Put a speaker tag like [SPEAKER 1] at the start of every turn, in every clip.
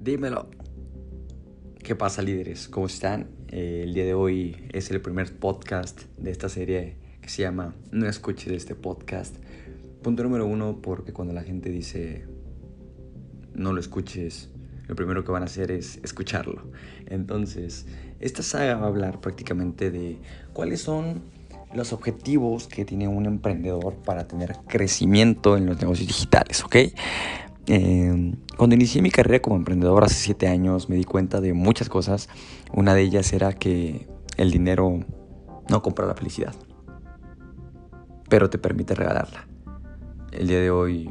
[SPEAKER 1] Dímelo. ¿Qué pasa líderes? ¿Cómo están? Eh, el día de hoy es el primer podcast de esta serie que se llama No escuches este podcast. Punto número uno, porque cuando la gente dice no lo escuches, lo primero que van a hacer es escucharlo. Entonces, esta saga va a hablar prácticamente de cuáles son los objetivos que tiene un emprendedor para tener crecimiento en los negocios digitales, ¿ok? Eh, cuando inicié mi carrera como emprendedor hace 7 años me di cuenta de muchas cosas. Una de ellas era que el dinero no compra la felicidad, pero te permite regalarla. El día de hoy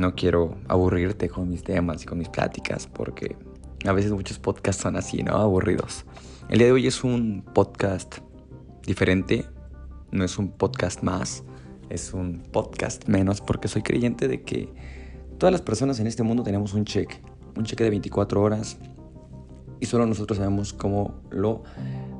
[SPEAKER 1] no quiero aburrirte con mis temas y con mis pláticas porque a veces muchos podcasts son así, ¿no? Aburridos. El día de hoy es un podcast diferente, no es un podcast más, es un podcast menos porque soy creyente de que Todas las personas en este mundo tenemos un cheque, un cheque de 24 horas y solo nosotros sabemos cómo lo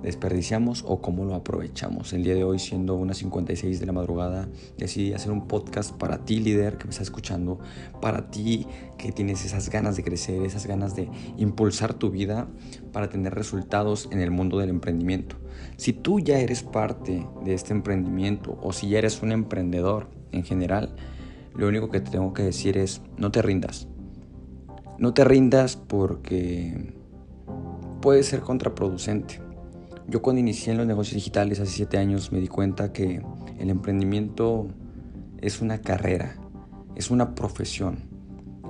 [SPEAKER 1] desperdiciamos o cómo lo aprovechamos. El día de hoy, siendo unas 56 de la madrugada, decidí hacer un podcast para ti, líder, que me está escuchando, para ti que tienes esas ganas de crecer, esas ganas de impulsar tu vida para tener resultados en el mundo del emprendimiento. Si tú ya eres parte de este emprendimiento o si ya eres un emprendedor en general, lo único que te tengo que decir es, no te rindas. No te rindas porque puede ser contraproducente. Yo cuando inicié en los negocios digitales hace 7 años me di cuenta que el emprendimiento es una carrera, es una profesión.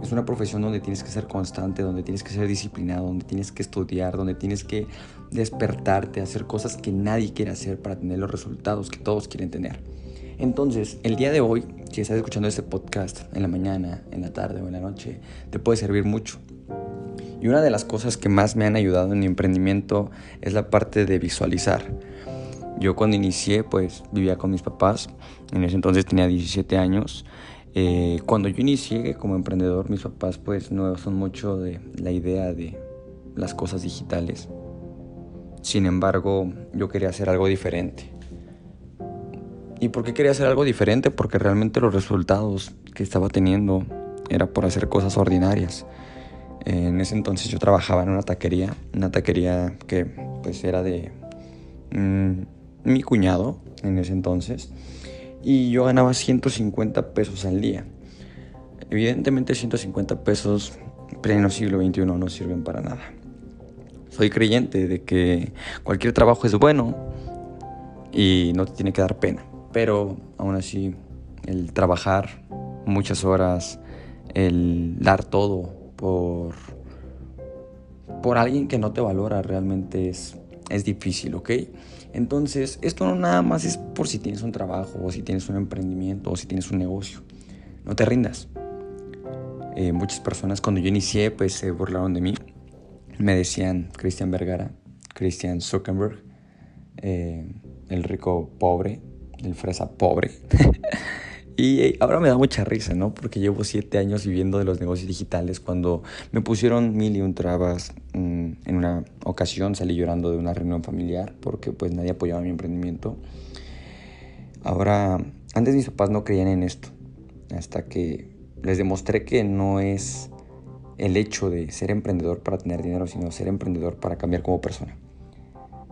[SPEAKER 1] Es una profesión donde tienes que ser constante, donde tienes que ser disciplinado, donde tienes que estudiar, donde tienes que despertarte, hacer cosas que nadie quiere hacer para tener los resultados que todos quieren tener. Entonces, el día de hoy, si estás escuchando este podcast en la mañana, en la tarde o en la noche, te puede servir mucho. Y una de las cosas que más me han ayudado en mi emprendimiento es la parte de visualizar. Yo cuando inicié, pues vivía con mis papás, en ese entonces tenía 17 años. Eh, cuando yo inicié como emprendedor, mis papás pues no son mucho de la idea de las cosas digitales. Sin embargo, yo quería hacer algo diferente. ¿Y por qué quería hacer algo diferente? Porque realmente los resultados que estaba teniendo era por hacer cosas ordinarias. En ese entonces yo trabajaba en una taquería, una taquería que pues era de mm, mi cuñado en ese entonces y yo ganaba 150 pesos al día. Evidentemente 150 pesos pleno siglo XXI no sirven para nada. Soy creyente de que cualquier trabajo es bueno y no te tiene que dar pena. Pero aún así, el trabajar muchas horas, el dar todo por, por alguien que no te valora realmente es, es difícil, ¿ok? Entonces, esto no nada más es por si tienes un trabajo o si tienes un emprendimiento o si tienes un negocio. No te rindas. Eh, muchas personas cuando yo inicié pues se burlaron de mí. Me decían Christian Vergara, Christian Zuckerberg, eh, el rico pobre, el fresa pobre. y eh, ahora me da mucha risa, ¿no? Porque llevo siete años viviendo de los negocios digitales. Cuando me pusieron mil y un trabas, mm, en una ocasión salí llorando de una reunión familiar porque pues nadie apoyaba mi emprendimiento. Ahora, antes mis papás no creían en esto. Hasta que les demostré que no es el hecho de ser emprendedor para tener dinero, sino ser emprendedor para cambiar como persona.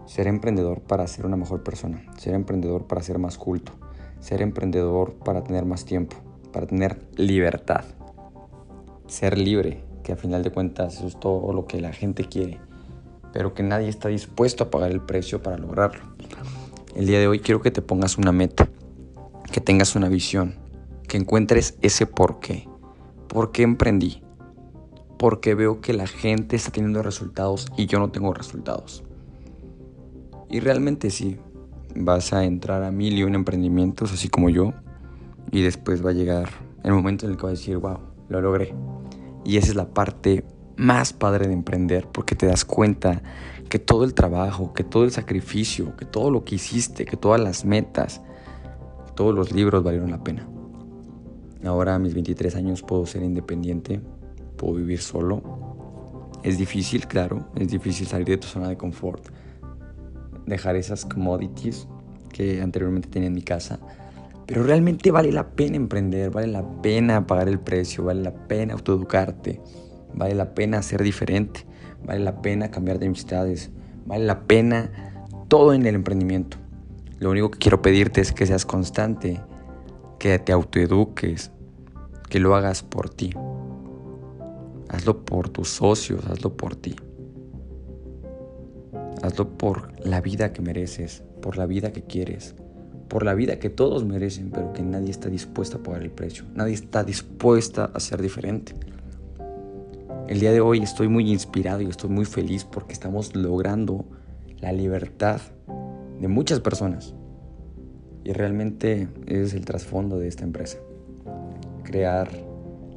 [SPEAKER 1] Ser emprendedor para ser una mejor persona. Ser emprendedor para ser más culto. Ser emprendedor para tener más tiempo. Para tener libertad. Ser libre, que a final de cuentas es todo lo que la gente quiere. Pero que nadie está dispuesto a pagar el precio para lograrlo. El día de hoy quiero que te pongas una meta. Que tengas una visión. Que encuentres ese por qué. ¿Por qué emprendí? Porque veo que la gente está teniendo resultados y yo no tengo resultados. Y realmente sí, vas a entrar a mil y un emprendimientos, así como yo, y después va a llegar el momento en el que vas a decir, wow, lo logré. Y esa es la parte más padre de emprender, porque te das cuenta que todo el trabajo, que todo el sacrificio, que todo lo que hiciste, que todas las metas, todos los libros valieron la pena. Ahora a mis 23 años puedo ser independiente, puedo vivir solo. Es difícil, claro, es difícil salir de tu zona de confort dejar esas commodities que anteriormente tenía en mi casa. Pero realmente vale la pena emprender, vale la pena pagar el precio, vale la pena autoeducarte, vale la pena ser diferente, vale la pena cambiar de amistades, vale la pena todo en el emprendimiento. Lo único que quiero pedirte es que seas constante, que te autoeduques, que lo hagas por ti. Hazlo por tus socios, hazlo por ti. Hazlo por la vida que mereces, por la vida que quieres, por la vida que todos merecen, pero que nadie está dispuesto a pagar el precio. Nadie está dispuesta a ser diferente. El día de hoy estoy muy inspirado y estoy muy feliz porque estamos logrando la libertad de muchas personas. Y realmente es el trasfondo de esta empresa. Crear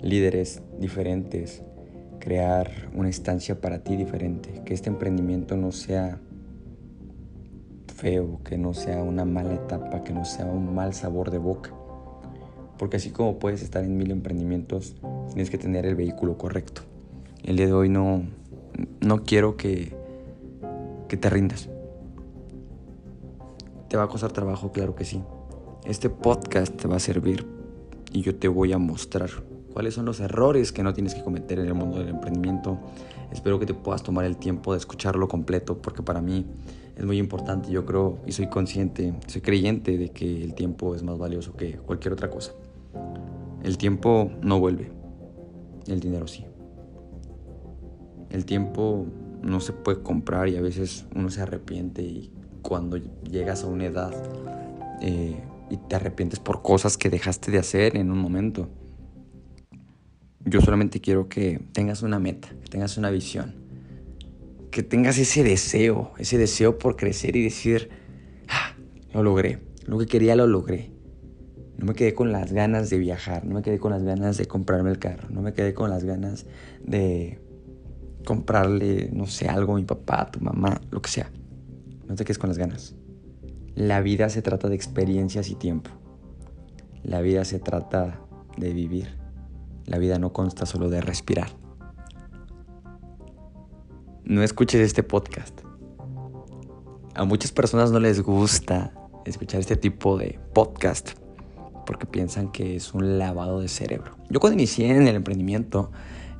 [SPEAKER 1] líderes diferentes, crear una instancia para ti diferente, que este emprendimiento no sea feo, que no sea una mala etapa, que no sea un mal sabor de boca. Porque así como puedes estar en mil emprendimientos, tienes que tener el vehículo correcto. El día de hoy no, no quiero que, que te rindas. ¿Te va a costar trabajo? Claro que sí. Este podcast te va a servir y yo te voy a mostrar cuáles son los errores que no tienes que cometer en el mundo del emprendimiento. Espero que te puedas tomar el tiempo de escucharlo completo porque para mí es muy importante. Yo creo y soy consciente, soy creyente de que el tiempo es más valioso que cualquier otra cosa. El tiempo no vuelve, el dinero sí. El tiempo no se puede comprar y a veces uno se arrepiente y cuando llegas a una edad eh, y te arrepientes por cosas que dejaste de hacer en un momento. Yo solamente quiero que tengas una meta, que tengas una visión que tengas ese deseo, ese deseo por crecer y decir, ah, lo logré, lo que quería lo logré. No me quedé con las ganas de viajar, no me quedé con las ganas de comprarme el carro, no me quedé con las ganas de comprarle, no sé, algo a mi papá, a tu mamá, lo que sea. No te quedes con las ganas. La vida se trata de experiencias y tiempo. La vida se trata de vivir. La vida no consta solo de respirar no escuches este podcast. A muchas personas no les gusta escuchar este tipo de podcast porque piensan que es un lavado de cerebro. Yo cuando inicié en el emprendimiento,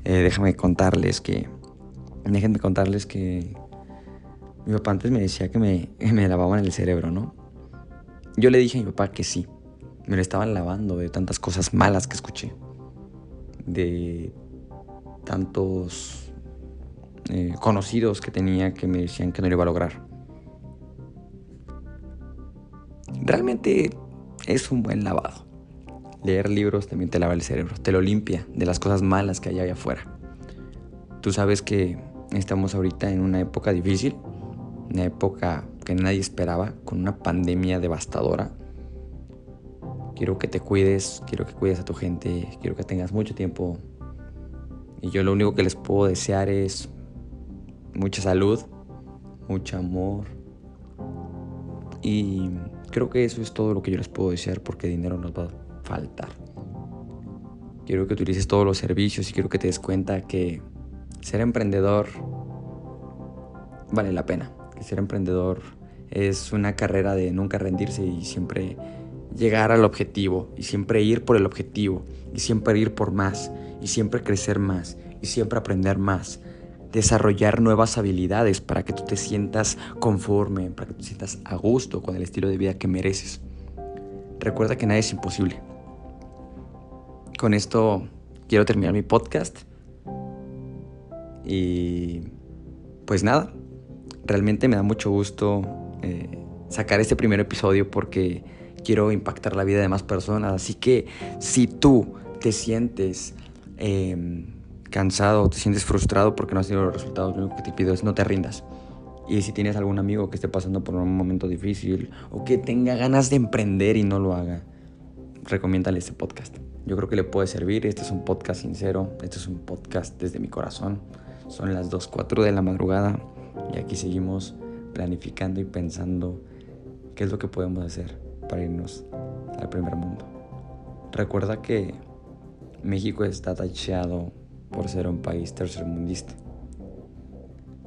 [SPEAKER 1] eh, déjame contarles que, déjenme contarles que mi papá antes me decía que me, me lavaban el cerebro, ¿no? Yo le dije a mi papá que sí, me lo estaban lavando de tantas cosas malas que escuché, de tantos eh, conocidos que tenía que me decían que no lo iba a lograr. Realmente es un buen lavado. Leer libros también te lava el cerebro, te lo limpia de las cosas malas que hay allá afuera. Tú sabes que estamos ahorita en una época difícil, una época que nadie esperaba, con una pandemia devastadora. Quiero que te cuides, quiero que cuides a tu gente, quiero que tengas mucho tiempo. Y yo lo único que les puedo desear es mucha salud, mucho amor. Y creo que eso es todo lo que yo les puedo desear porque dinero nos va a faltar. Quiero que utilices todos los servicios y quiero que te des cuenta que ser emprendedor vale la pena. Que ser emprendedor es una carrera de nunca rendirse y siempre llegar al objetivo y siempre ir por el objetivo y siempre ir por más y siempre crecer más y siempre aprender más desarrollar nuevas habilidades para que tú te sientas conforme, para que tú te sientas a gusto con el estilo de vida que mereces. Recuerda que nada es imposible. Con esto quiero terminar mi podcast. Y pues nada, realmente me da mucho gusto eh, sacar este primer episodio porque quiero impactar la vida de más personas. Así que si tú te sientes... Em, cansado te sientes frustrado porque no has tenido los resultados, lo único que te pido es no te rindas. Y si tienes algún amigo que esté pasando por un momento difícil o que tenga ganas de emprender y no lo haga, recomiéndale este podcast. Yo creo que le puede servir. Este es un podcast sincero. Este es un podcast desde mi corazón. Son las 2, 4 de la madrugada y aquí seguimos planificando y pensando qué es lo que podemos hacer para irnos al primer mundo. Recuerda que México está tacheado por ser un país tercermundista.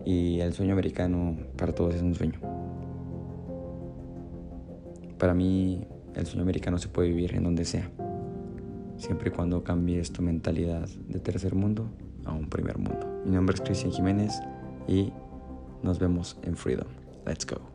[SPEAKER 1] Y el sueño americano para todos es un sueño. Para mí el sueño americano se puede vivir en donde sea, siempre y cuando cambies tu mentalidad de tercer mundo a un primer mundo. Mi nombre es Cristian Jiménez y nos vemos en Freedom. Let's go.